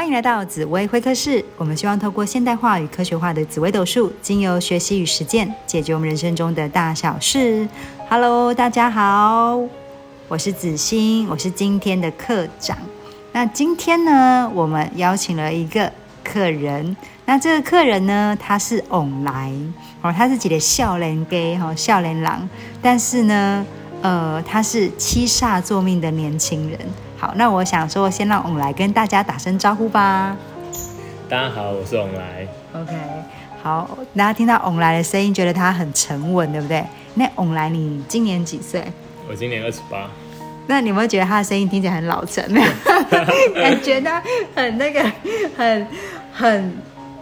欢迎来到紫薇会客室。我们希望透过现代化与科学化的紫微斗数，经由学习与实践，解决我们人生中的大小事。Hello，大家好，我是子欣，我是今天的课长。那今天呢，我们邀请了一个客人。那这个客人呢，他是翁来哦，他是几个笑脸 gay 哈，笑脸郎。但是呢，呃，他是七煞作命的年轻人。好，那我想说，先让翁来跟大家打声招呼吧。大家好，我是翁来。OK，好，大家听到翁来的声音，觉得他很沉稳，对不对？那翁来，你今年几岁？我今年二十八。那你有没有觉得他的声音听起来很老成？感觉他很那个，很很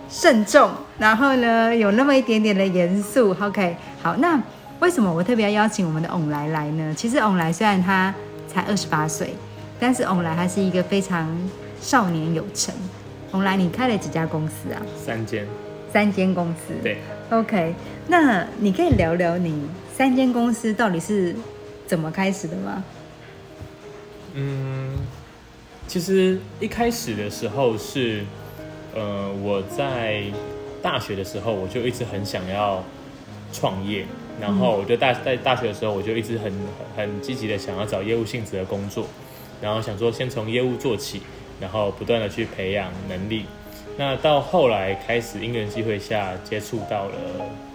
慎重，然后呢，有那么一点点的严肃。OK，好，那为什么我特别要邀请我们的翁来来呢？其实翁来虽然他才二十八岁，但是翁来他是一个非常少年有成。翁来，你开了几家公司啊？三间。三间公司。对。OK，那你可以聊聊你三间公司到底是怎么开始的吗？嗯，其实一开始的时候是，呃，我在大学的时候我就一直很想要创业，然后我就大在大学的时候我就一直很很积极的想要找业务性质的工作，然后想说先从业务做起，然后不断的去培养能力。那到后来开始因缘机会下接触到了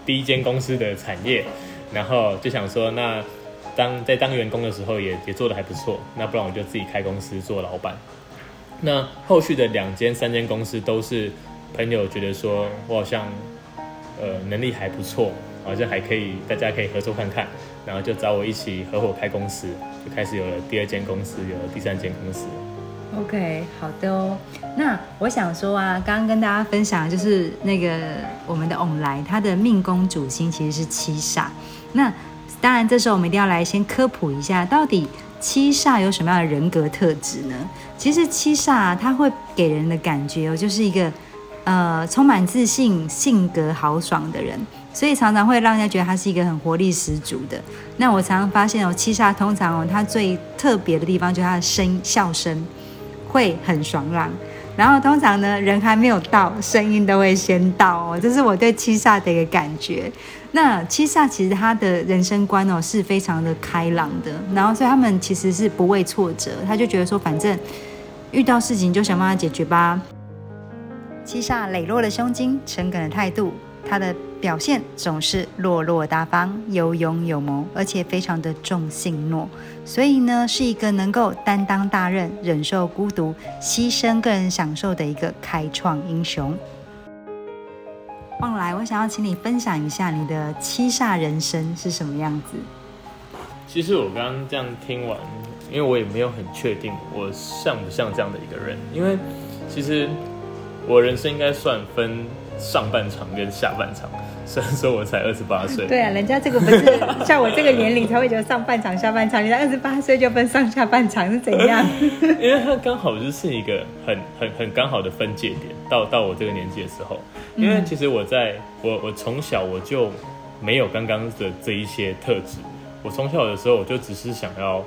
第一间公司的产业，然后就想说那。当在当员工的时候，也也做的还不错。那不然我就自己开公司做老板。那后续的两间、三间公司都是朋友觉得说我好像呃能力还不错，好像还可以，大家可以合作看看，然后就找我一起合伙开公司，就开始有了第二间公司，有了第三间公司。OK，好的哦。那我想说啊，刚刚跟大家分享就是那个我们的翁来，他的命宫主星其实是七煞。那当然，这时候我们一定要来先科普一下，到底七煞有什么样的人格特质呢？其实七煞它会给人的感觉哦，就是一个呃充满自信、性格豪爽的人，所以常常会让人家觉得他是一个很活力十足的。那我常常发现哦，七煞通常哦，他最特别的地方就是他的声笑声会很爽朗，然后通常呢，人还没有到，声音都会先到哦，这是我对七煞的一个感觉。那七煞其实他的人生观哦是非常的开朗的，然后所以他们其实是不畏挫折，他就觉得说反正遇到事情就想办法解决吧。七煞磊落的胸襟、诚恳的态度，他的表现总是落落大方、有勇有谋，而且非常的重信诺，所以呢是一个能够担当大任、忍受孤独、牺牲个人享受的一个开创英雄。望来，我想要请你分享一下你的七煞人生是什么样子。其实我刚刚这样听完，因为我也没有很确定我像不像这样的一个人。因为其实我人生应该算分上半场跟下半场。虽然说我才二十八岁，对啊，人家这个不是像我这个年龄才会觉得上半场、下半场，你才二十八岁就分上下半场是怎样？因为它刚好就是一个很很很刚好的分界点，到到我这个年纪的时候。因为其实我在我我从小我就没有刚刚的这一些特质。我从小的时候我就只是想要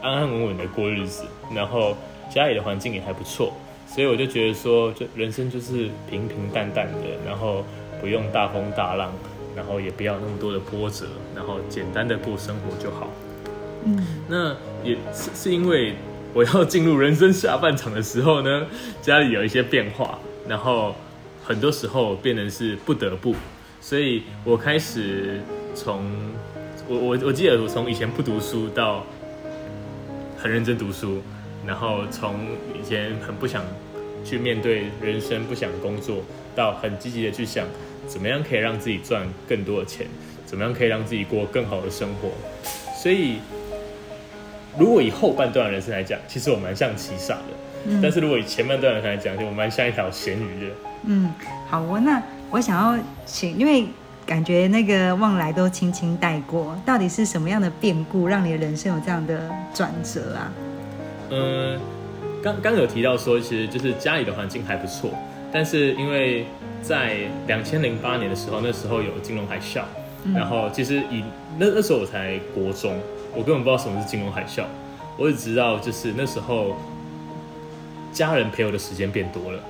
安安稳稳的过日子，然后家里的环境也还不错，所以我就觉得说，就人生就是平平淡淡的，然后不用大风大浪，然后也不要那么多的波折，然后简单的过生活就好。嗯，那也是是因为我要进入人生下半场的时候呢，家里有一些变化，然后。很多时候变成是不得不，所以我开始从我我我记得我从以前不读书到很认真读书，然后从以前很不想去面对人生、不想工作，到很积极的去想怎么样可以让自己赚更多的钱，怎么样可以让自己过更好的生活。所以，如果以后半段人生来讲，其实我蛮像七煞的，但是如果以前半段人生来讲，就我蛮像一条咸鱼的。嗯，好哦。那我想要请，因为感觉那个望来都轻轻带过，到底是什么样的变故让你的人生有这样的转折啊？嗯，刚刚有提到说，其实就是家里的环境还不错，但是因为在两千零八年的时候，那时候有金融海啸，然后其实以那那时候我才国中，我根本不知道什么是金融海啸，我只知道就是那时候家人陪我的时间变多了。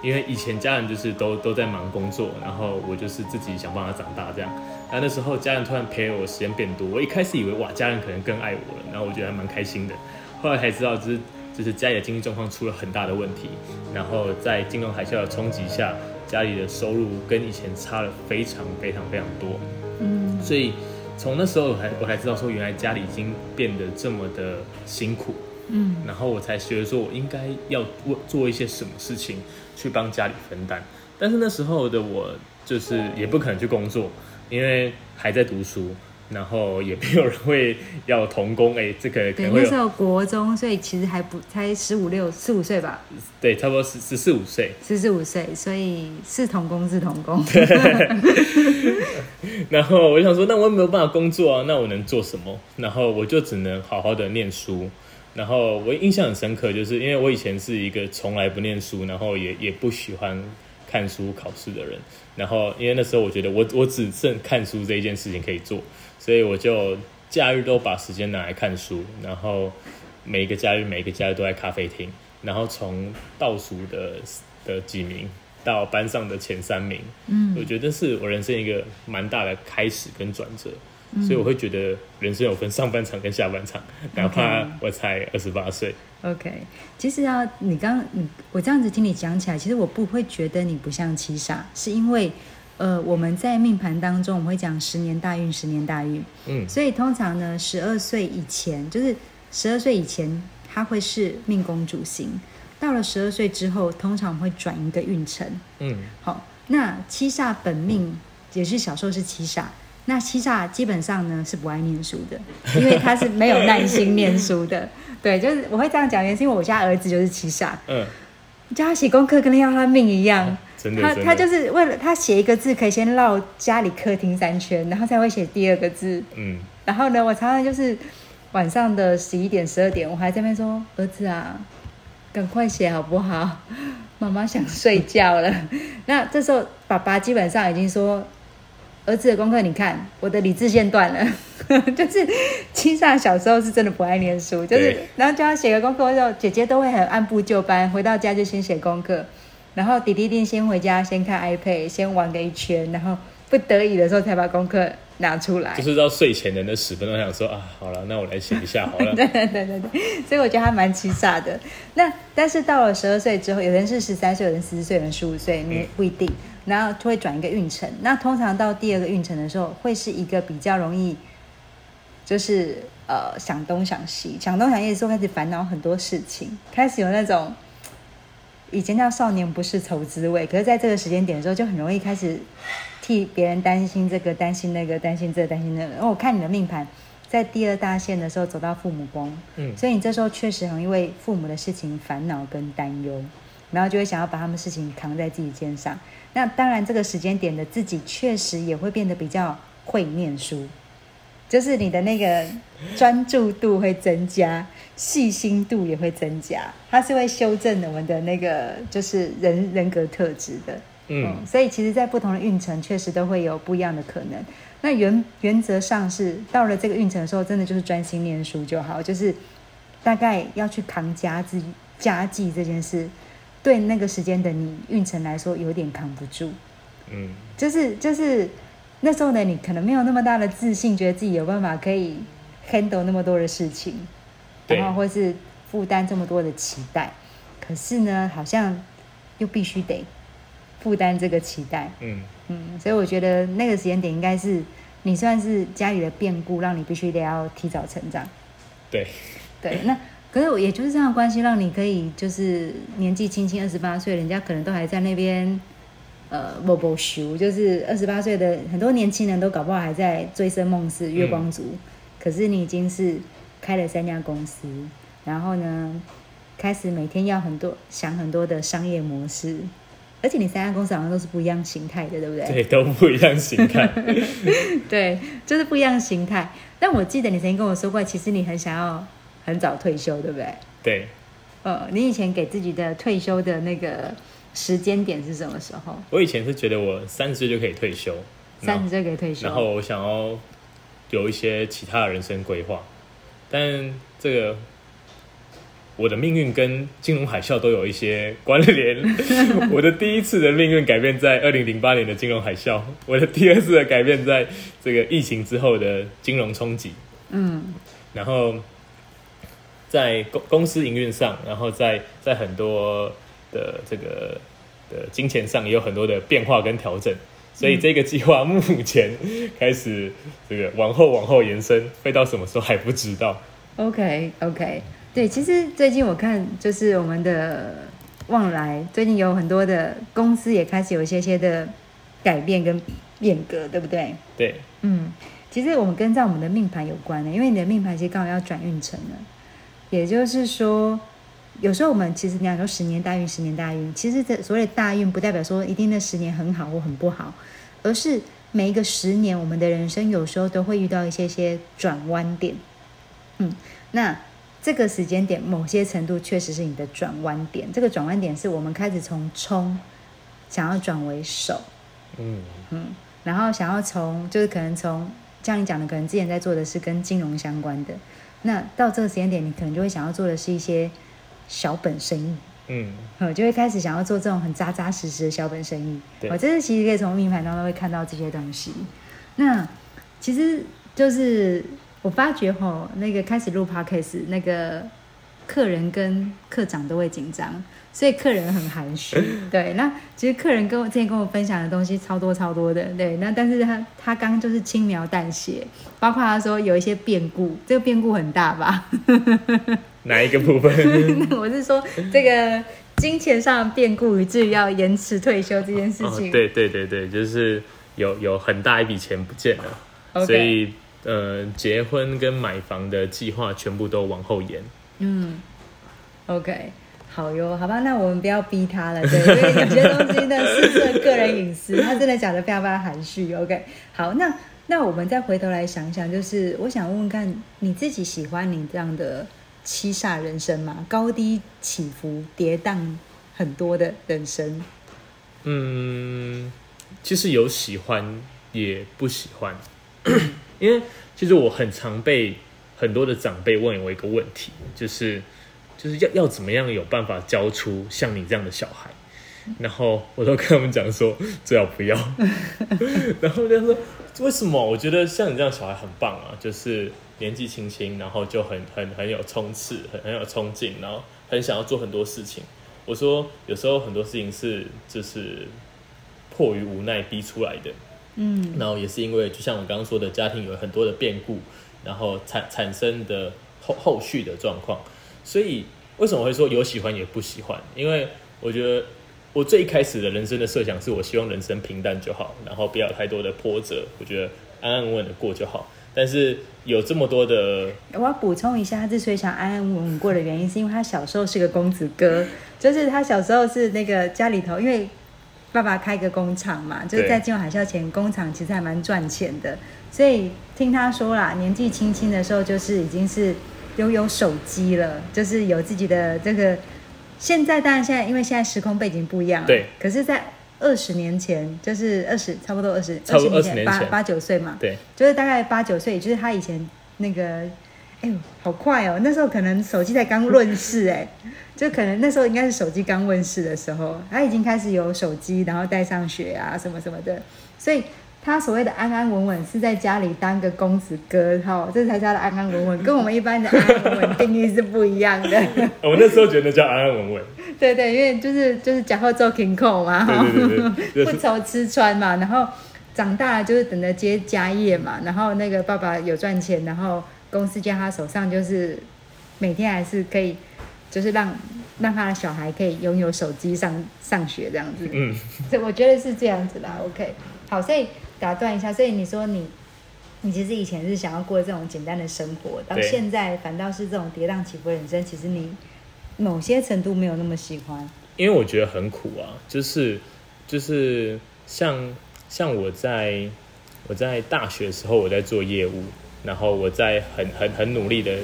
因为以前家人就是都都在忙工作，然后我就是自己想办法长大这样。然后那时候家人突然陪我时间变多，我一开始以为哇，家人可能更爱我了，然后我觉得还蛮开心的。后来才知道，就是就是家里的经济状况出了很大的问题，然后在金融海啸的冲击下，家里的收入跟以前差了非常非常非常多。嗯，所以从那时候我才我才知道说，原来家里已经变得这么的辛苦。嗯，然后我才觉得说我应该要做做一些什么事情去帮家里分担。但是那时候的我就是也不可能去工作，因为还在读书。然后也没有人会要童工，哎，这个可能会那时候国中，所以其实还不才十五六四五岁吧？对，差不多十十四五岁，十四五岁，所以是童工是童工。然后我就想说，那我也没有办法工作啊，那我能做什么？然后我就只能好好的念书。然后我印象很深刻，就是因为我以前是一个从来不念书，然后也也不喜欢看书考试的人。然后因为那时候我觉得我我只剩看书这一件事情可以做。所以我就假日都把时间拿来看书，然后每一个假日每一个假日都在咖啡厅，然后从倒数的的几名到班上的前三名，嗯，我觉得是我人生一个蛮大的开始跟转折，所以我会觉得人生有分上半场跟下半场，哪怕我才二十八岁。OK，其实啊，你刚你我这样子听你讲起来，其实我不会觉得你不像七傻，是因为。呃，我们在命盘当中，我们会讲十年大运，十年大运。嗯，所以通常呢，十二岁以前，就是十二岁以前，它会是命宫主星。到了十二岁之后，通常会转一个运程。嗯，好，那七煞本命也是小时候是七煞，那七煞基本上呢是不爱念书的，因为他是没有耐心念书的。对，就是我会这样讲，原因是因为我家儿子就是七煞。嗯，叫他写功课，跟要他命一样。他他就是为了他写一个字，可以先绕家里客厅三圈，然后才会写第二个字。嗯，然后呢，我常常就是晚上的十一点、十二点，我还在那边说：“儿子啊，赶快写好不好？妈妈想睡觉了。”那这时候爸爸基本上已经说：“儿子的功课，你看我的理智线断了。”就是青少小时候是真的不爱念书，就是然后叫他写个功课之后，姐姐都会很按部就班，回到家就先写功课。然后弟弟定先回家，先看 iPad，先玩个一圈，然后不得已的时候才把功课拿出来。就是到睡前的那十分钟，想说啊，好了，那我来写一下好了。对对对对对，所以我觉得还蛮欺诈的。那但是到了十二岁之后，有人是十三岁，有人十四十岁，有人十五岁，你不一定。然后就会转一个运程。那通常到第二个运程的时候，会是一个比较容易，就是呃想东想西，想东想西的时候开始烦恼很多事情，开始有那种。以前叫少年不是愁滋味，可是在这个时间点的时候，就很容易开始替别人担心这个、担心那个、担心这个、担心那个。然后我看你的命盘，在第二大线的时候走到父母宫，嗯，所以你这时候确实很因为父母的事情烦恼跟担忧，然后就会想要把他们事情扛在自己肩上。那当然，这个时间点的自己确实也会变得比较会念书。就是你的那个专注度会增加，细心度也会增加，它是会修正我们的那个就是人人格特质的。嗯，所以其实，在不同的运程，确实都会有不一样的可能。那原原则上是到了这个运程的时候，真的就是专心念书就好。就是大概要去扛家计家计这件事，对那个时间的你运程来说，有点扛不住。嗯，就是就是。那时候呢，你可能没有那么大的自信，觉得自己有办法可以 handle 那么多的事情，然后或是负担这么多的期待。可是呢，好像又必须得负担这个期待。嗯嗯，所以我觉得那个时间点应该是你算是家里的变故，让你必须得要提早成长。对对，那可是我也就是这样关系，让你可以就是年纪轻轻二十八岁，人家可能都还在那边。呃，不不熟，就是二十八岁的很多年轻人都搞不好还在追生梦死月光族，可是你已经是开了三家公司，然后呢，开始每天要很多想很多的商业模式，而且你三家公司好像都是不一样形态的，对不对？对，都不一样形态。对，就是不一样形态。但我记得你曾经跟我说过，其实你很想要很早退休，对不对？对。呃，你以前给自己的退休的那个。时间点是什么时候？我以前是觉得我三十岁就可以退休，三十岁可以退休。然后我想要有一些其他的人生规划，但这个我的命运跟金融海啸都有一些关联。我的第一次的命运改变在二零零八年的金融海啸，我的第二次的改变在这个疫情之后的金融冲击。嗯，然后在公公司营运上，然后在在很多的这个的金钱上也有很多的变化跟调整。所以这个计划目前开始这个往后往后延伸，会到什么时候还不知道。OK OK，对，其实最近我看就是我们的旺来，最近有很多的公司也开始有一些些的改变跟变革，对不对？对，嗯，其实我们跟在我们的命盘有关的，因为你的命盘其实刚好要转运程了，也就是说。有时候我们其实你讲说十年大运，十年大运，其实这所谓的大运不代表说一定那十年很好或很不好，而是每一个十年，我们的人生有时候都会遇到一些些转弯点。嗯，那这个时间点，某些程度确实是你的转弯点。这个转弯点是我们开始从冲想要转为守，嗯嗯，然后想要从就是可能从像你讲的，可能之前在做的是跟金融相关的，那到这个时间点，你可能就会想要做的是一些。小本生意，嗯，就会开始想要做这种很扎扎实实的小本生意。我这是其实可以从命盘当中会看到这些东西。那其实就是我发觉吼，那个开始录 podcast，那个客人跟课长都会紧张。所以客人很含蓄，对。那其实客人跟我之前跟我分享的东西超多超多的，对。那但是他他刚就是轻描淡写，包括他说有一些变故，这个变故很大吧？哪一个部分？我是说这个金钱上的变故，以至于要延迟退休这件事情。对对对对，就是有有很大一笔钱不见了，所以呃，结婚跟买房的计划全部都往后延。嗯，OK。好哟，好吧，那我们不要逼他了，对，因为有些东西呢是个人隐私，他真的讲的非常非常含蓄。OK，好，那那我们再回头来想想，就是我想问问看，你自己喜欢你这样的七煞人生嘛？高低起伏、跌宕很多的人生？嗯，其实有喜欢也不喜欢，因为其实我很常被很多的长辈问我一个问题，就是。就是要要怎么样有办法教出像你这样的小孩，然后我都跟他们讲说最好不要，然后就说为什么？我觉得像你这样小孩很棒啊，就是年纪轻轻，然后就很很很有冲刺，很很有冲劲，然后很想要做很多事情。我说有时候很多事情是就是迫于无奈逼出来的，嗯，然后也是因为就像我刚刚说的，家庭有很多的变故，然后产产生的后后续的状况。所以为什么会说有喜欢也不喜欢？因为我觉得我最一开始的人生的设想是我希望人生平淡就好，然后不要太多的波折，我觉得安安稳稳的过就好。但是有这么多的，我要补充一下，他之所以想安安稳稳过的原因，是因为他小时候是个公子哥，就是他小时候是那个家里头，因为爸爸开个工厂嘛，就是在金融海啸前，工厂其实还蛮赚钱的，所以听他说啦，年纪轻轻的时候就是已经是。拥有手机了，就是有自己的这个。现在当然现在因为现在时空背景不一样，对。可是，在二十年前，就是二十差不多二十二十年前八八九岁嘛，对，就是大概八九岁，就是他以前那个，哎呦，好快哦！那时候可能手机才刚问世，哎，就可能那时候应该是手机刚问世的时候，他已经开始有手机，然后带上学啊什么什么的，所以。他所谓的安安稳稳是在家里当个公子哥，哈，这才叫的安安稳稳，跟我们一般的安安稳稳定义是不一样的。我那时候觉得叫安安稳稳。对对，因为就是就是假后做 king 口嘛，哈，不愁吃穿嘛，然后长大了就是等着接家业嘛，然后那个爸爸有赚钱，然后公司在他手上，就是每天还是可以，就是让让他的小孩可以拥有手机上上学这样子。嗯，我觉得是这样子的。OK，好，所以。打断一下，所以你说你，你其实以前是想要过这种简单的生活，到现在反倒是这种跌宕起伏人生，其实你某些程度没有那么喜欢。因为我觉得很苦啊，就是就是像像我在我在大学的时候，我在做业务，然后我在很很很努力的，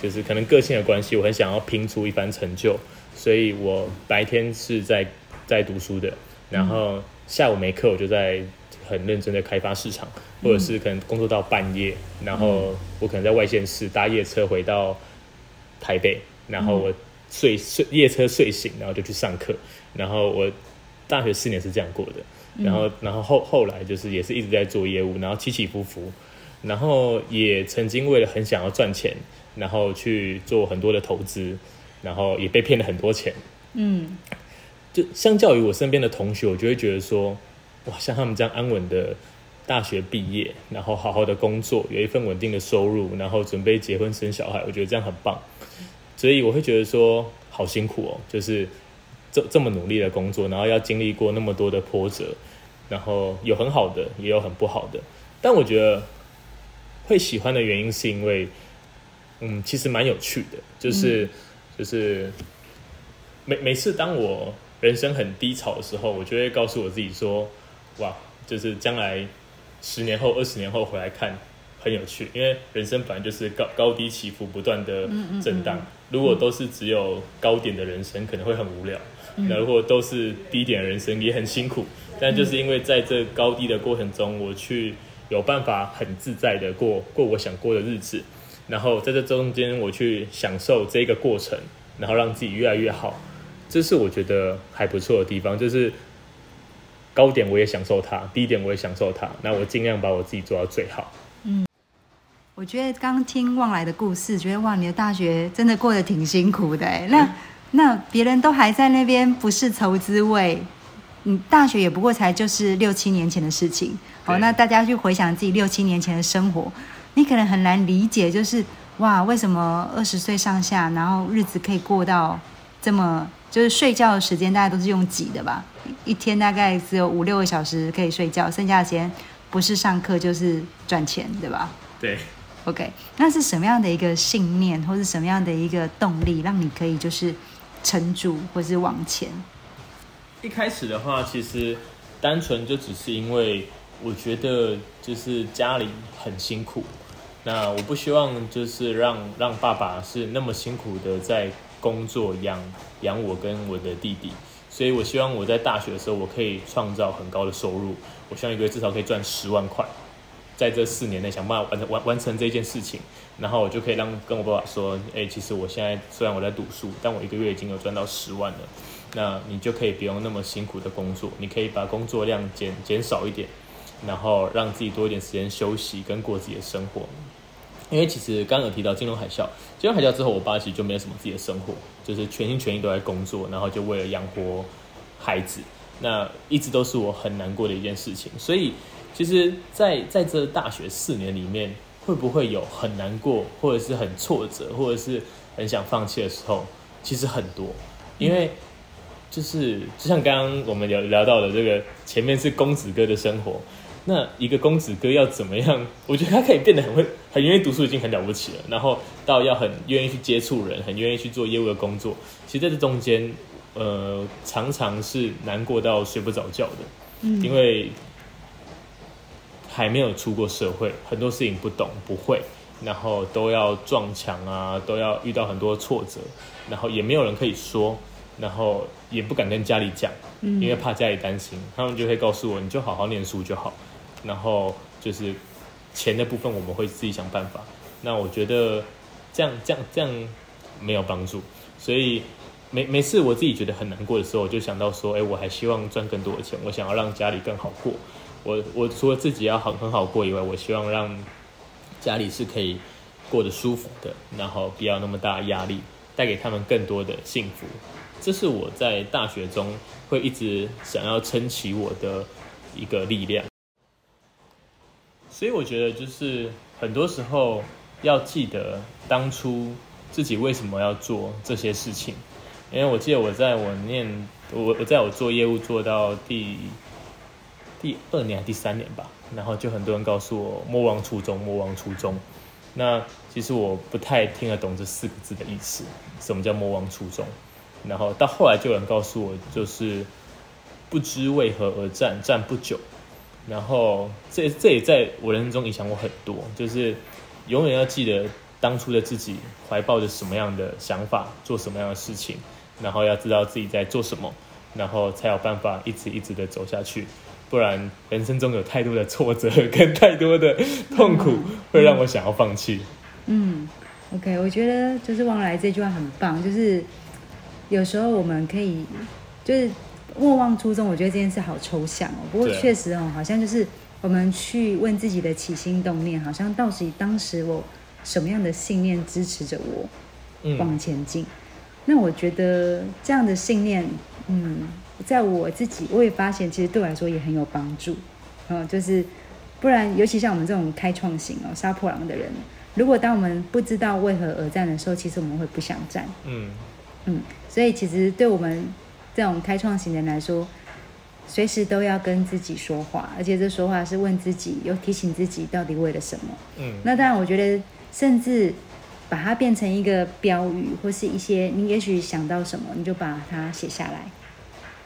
就是可能个性的关系，我很想要拼出一番成就，所以我白天是在在读书的，然后下午没课，我就在。很认真的开发市场，或者是可能工作到半夜，然后我可能在外县市搭夜车回到台北，然后我睡睡夜车睡醒，然后就去上课，然后我大学四年是这样过的，然后然后后后来就是也是一直在做业务，然后起起伏伏，然后也曾经为了很想要赚钱，然后去做很多的投资，然后也被骗了很多钱，嗯。就相较于我身边的同学，我就会觉得说，哇，像他们这样安稳的大学毕业，然后好好的工作，有一份稳定的收入，然后准备结婚生小孩，我觉得这样很棒。所以我会觉得说，好辛苦哦，就是这这么努力的工作，然后要经历过那么多的波折，然后有很好的，也有很不好的。但我觉得会喜欢的原因是因为，嗯，其实蛮有趣的，就是、就是每每次当我人生很低潮的时候，我就会告诉我自己说，哇，就是将来十年后、二十年后回来看。很有趣，因为人生本来就是高高低起伏不断的震荡。如果都是只有高点的人生，可能会很无聊；那如果都是低点的人生，也很辛苦。但就是因为在这高低的过程中，我去有办法很自在的过过我想过的日子，然后在这中间我去享受这个过程，然后让自己越来越好，这是我觉得还不错的地方。就是高点我也享受它，低点我也享受它，那我尽量把我自己做到最好。嗯我觉得刚听旺来的故事，觉得哇，你的大学真的过得挺辛苦的哎。那那别人都还在那边不是愁滋味，你大学也不过才就是六七年前的事情。哦，那大家去回想自己六七年前的生活，你可能很难理解，就是哇，为什么二十岁上下，然后日子可以过到这么，就是睡觉的时间大家都是用挤的吧？一天大概只有五六个小时可以睡觉，剩下的时间不是上课就是赚钱，对吧？对。OK，那是什么样的一个信念，或是什么样的一个动力，让你可以就是撑住，或是往前？一开始的话，其实单纯就只是因为我觉得就是家里很辛苦，那我不希望就是让让爸爸是那么辛苦的在工作养养我跟我的弟弟，所以我希望我在大学的时候我可以创造很高的收入，我希望一个月至少可以赚十万块。在这四年内想办法完成完完成这件事情，然后我就可以让跟我爸爸说，哎、其实我现在虽然我在读书，但我一个月已经有赚到十万了，那你就可以不用那么辛苦的工作，你可以把工作量减减少一点，然后让自己多一点时间休息跟过自己的生活。因为其实刚刚有提到金融海啸，金融海啸之后，我爸其实就没有什么自己的生活，就是全心全意都在工作，然后就为了养活孩子，那一直都是我很难过的一件事情。所以，其实在，在这大学四年里面，会不会有很难过，或者是很挫折，或者是很想放弃的时候？其实很多，因为就是就像刚刚我们聊聊到的这个，前面是公子哥的生活，那一个公子哥要怎么样？我觉得他可以变得很会、很愿意读书，已经很了不起了。然后到要很愿意去接触人，很愿意去做业务的工作。其实在这中间，呃，常常是难过到睡不着觉的，嗯因为还没有出过社会，很多事情不懂不会，然后都要撞墙啊，都要遇到很多挫折，然后也没有人可以说，然后也不敢跟家里讲，嗯因为怕家里担心，他们就会告诉我，你就好好念书就好，然后就是钱的部分我们会自己想办法。那我觉得这样这样这样没有帮助，所以每每次我自己觉得很难过的时候，我就想到说，哎、我还希望赚更多的钱，我想要让家里更好过。我我除了自己要好很好过以外，我希望让家里是可以过得舒服的，然后不要那么大压力，带给他们更多的幸福。这是我在大学中会一直想要撑起我的一个力量。所以我觉得就是很多时候要记得当初自己为什么要做这些事情，因为我记得我在我念我我在我做业务做到第第二年还第三年吧，然后就很多人告诉我莫忘初衷，莫忘初衷。那其实我不太听得懂这四个字的意思，什么叫莫忘初衷？然后到后来就有人告诉我，就是不知为何而战，战不久。然后这这也在我人生中影响我很多，就是永远要记得当初的自己怀抱着什么样的想法，做什么样的事情，然后要知道自己在做什么，然后才有办法一直一直的走下去。不然人生中有太多的挫折跟太多的痛苦，会让我想要放弃。嗯，OK，我觉得就是忘来这句话很棒，就是有时候我们可以就是莫忘初衷，我觉得这件事好抽象哦。不过确实哦，好像就是我们去问自己的起心动念，好像到底当时我什么样的信念支持着我往嗯，前进。那我觉得这样的信念，嗯，在我自己我也发现，其实对我来说也很有帮助。嗯，就是不然，尤其像我们这种开创型哦杀破狼的人，如果当我们不知道为何而战的时候，其实我们会不想战。嗯，嗯，所以其实对我们这种开创型的人来说，随时都要跟自己说话，而且这说话是问自己，又提醒自己到底为了什么。嗯，那当然，我觉得甚至把它变成一个标语，或是一些你也许想到什么，你就把它写下来，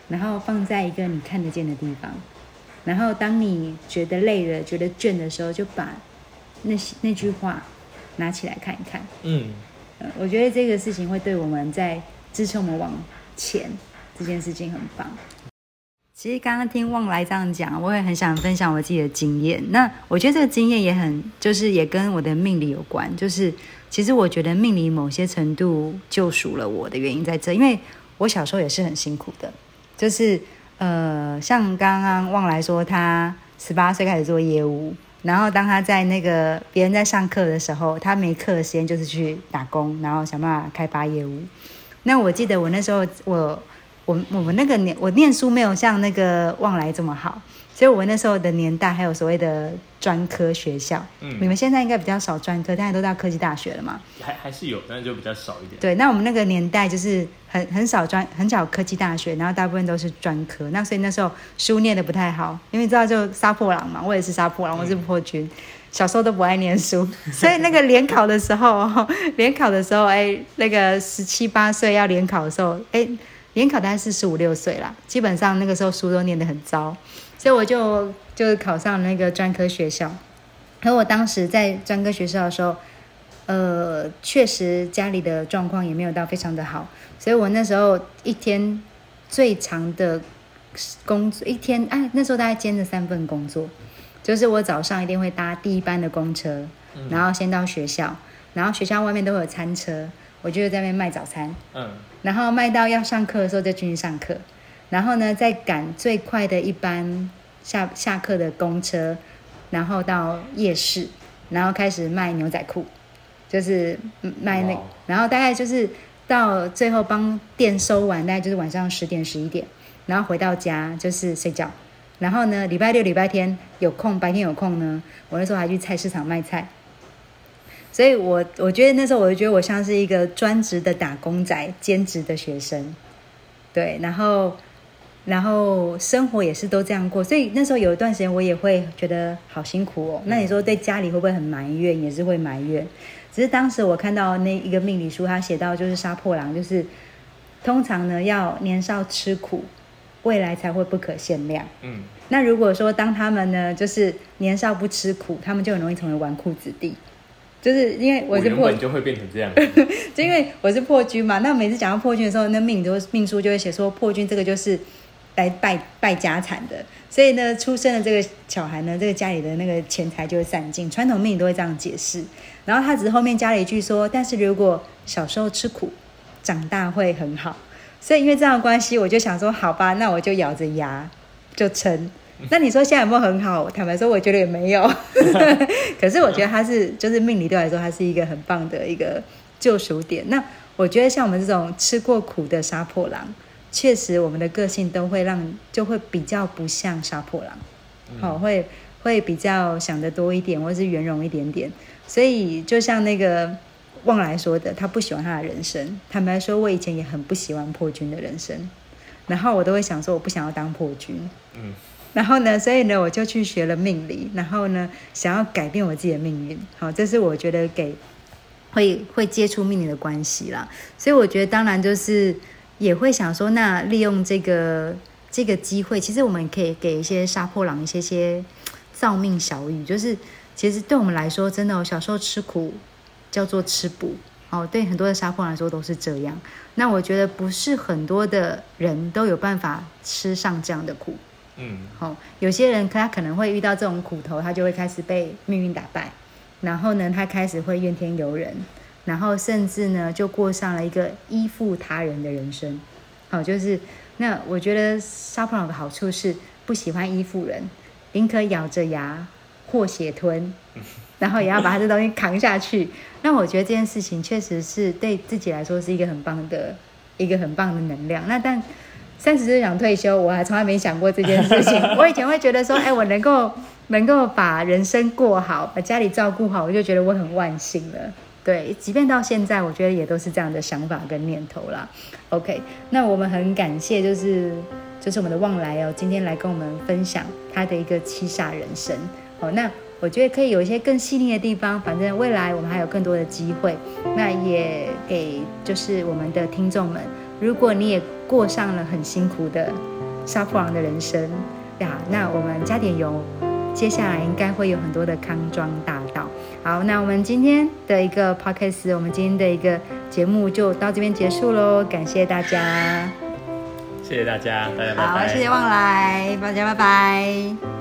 然后放在一个你看得见的地方。然后当你觉得累了、觉得倦的时候，就把那些那句话拿起来看一看。嗯，呃，我觉得这个事情会对我们在支撑我们往前这件事情很棒。其实刚刚听旺来这样讲，我也很想分享我自己的经验。那我觉得这个经验也很，就是也跟我的命理有关。就是其实我觉得命理某些程度救赎了我的原因在这，因为我小时候也是很辛苦的。就是呃，像刚刚旺来说，他十八岁开始做业务，然后当他在那个别人在上课的时候，他没课的时间就是去打工，然后想办法开发业务。那我记得我那时候我我我们那个年我念书没有像那个旺来这么好，所以我那时候的年代还有所谓的专科学校。嗯你们现在应该比较少专科，大家都到科技大学了嘛？还还是有，但是就比较少一点。对，那我们那个年代就是很很少专很少科技大学，然后大部分都是专科。那所以那时候书念的不太好，因为知道就杀破狼嘛，我也是杀破狼，我是破军。小时候都不爱念书，所以那个联考的时候，联考的时候，哎，那个十七八岁要联考的时候，哎，联考大概是十五六岁啦，基本上那个时候书都念得很糟，所以我就就考上那个专科学校。可我当时在专科学校的时候，呃，确实家里的状况也没有到非常的好，所以我那时候一天最长的工作一天，哎，那时候大概兼着三份工作，就是我早上一定会搭第一班的公车，然后先到学校，然后学校外面都会有餐车，我就在那边卖早餐，嗯，然后卖到要上课的时候就进去上课，然后呢再赶最快的一班下下课的公车，然后到夜市，然后开始卖牛仔裤，就是嗯卖那，然后大概就是到最后帮店收完，大概就是晚上十点十一点，然后回到家就是睡觉。然后呢，礼拜六、礼拜天有空，白天有空呢，我那时候还去菜市场卖菜。所以我我觉得那时候我就觉得我像是一个专职的打工仔，兼职的学生，对，然后然后生活也是都这样过，所以那时候有一段时间我也会觉得好辛苦哦。那你说对家里会不会很埋怨？也是会埋怨。只是当时我看到那一个命理书，他写到就是杀破狼，就是通常呢要年少吃苦，未来才会不可限量。嗯，那如果说当他们呢，就是年少不吃苦，他们就很容易成为纨绔子弟。就是因为我是破本就会变成这样。就因为我是破军嘛，那每次讲到破军的时候，那命都命书就会写说破军这个就是来败败家产的，所以呢，出生的这个小孩呢，这个家里的那个钱财就会散尽，传统命理都会这样解释。然后他只是后面加了一句说，但是如果小时候吃苦，长大会很好。所以因为这样的关系，我就想说，好吧，那我就咬着牙就撑。那你说现在有没有很好？坦白说，我觉得也没有。可是我觉得它是，就是命理对我来说，它是一个很棒的一个救赎点。那我觉得像我们这种吃过苦的杀破狼，确实我们的个性都会让，就会比较不像杀破狼，好、会会比较想得多一点，或是圆融一点点。所以就像那个旺来说的，他不喜欢他的人生。坦白说，我以前也很不喜欢破军的人生，然后我都会想说，我不想要当破军。嗯，然后呢，所以呢，我就去学了命理，然后呢，想要改变我自己的命运。好，这是我觉得给会会接触命理的关系啦。所以我觉得，当然就是也会想说，那利用这个这个机会，其实我们可以给一些杀破狼一些些造命小语，就是其实对我们来说，真的、哦，小时候吃苦叫做吃补。哦，对很多的杀破狼来说都是这样。那我觉得不是很多的人都有办法吃上这样的苦。嗯，好、有些人他可能会遇到这种苦头，他就会开始被命运打败，然后呢，他开始会怨天尤人，然后甚至呢就过上了一个依附他人的人生。好，就是那我觉得沙普朗的好处是不喜欢依附人，宁可咬着牙或血吞，然后也要把他这东西扛下去。那我觉得这件事情确实是对自己来说是一个很棒的一个很棒的能量。那但三十岁想退休，我还从来没想过这件事情。我以前会觉得说，哎，我能够能够把人生过好，把家里照顾好，我就觉得我很万幸了。对，即便到现在，我觉得也都是这样的想法跟念头啦。OK，那我们很感谢，就是就是我们的旺来哦，今天来跟我们分享他的一个七煞人生。哦，那我觉得可以有一些更细腻的地方，反正未来我们还有更多的机会。那也给就是我们的听众们，如果你也过上了很辛苦的沙普朗的人生呀，那我们加点油。接下来应该会有很多的康庄大道。好，那我们今天的一个 podcast，我们今天的一个节目就到这边结束喽。感谢大家，谢谢大家，大家拜拜。好，谢谢旺来，大家拜拜。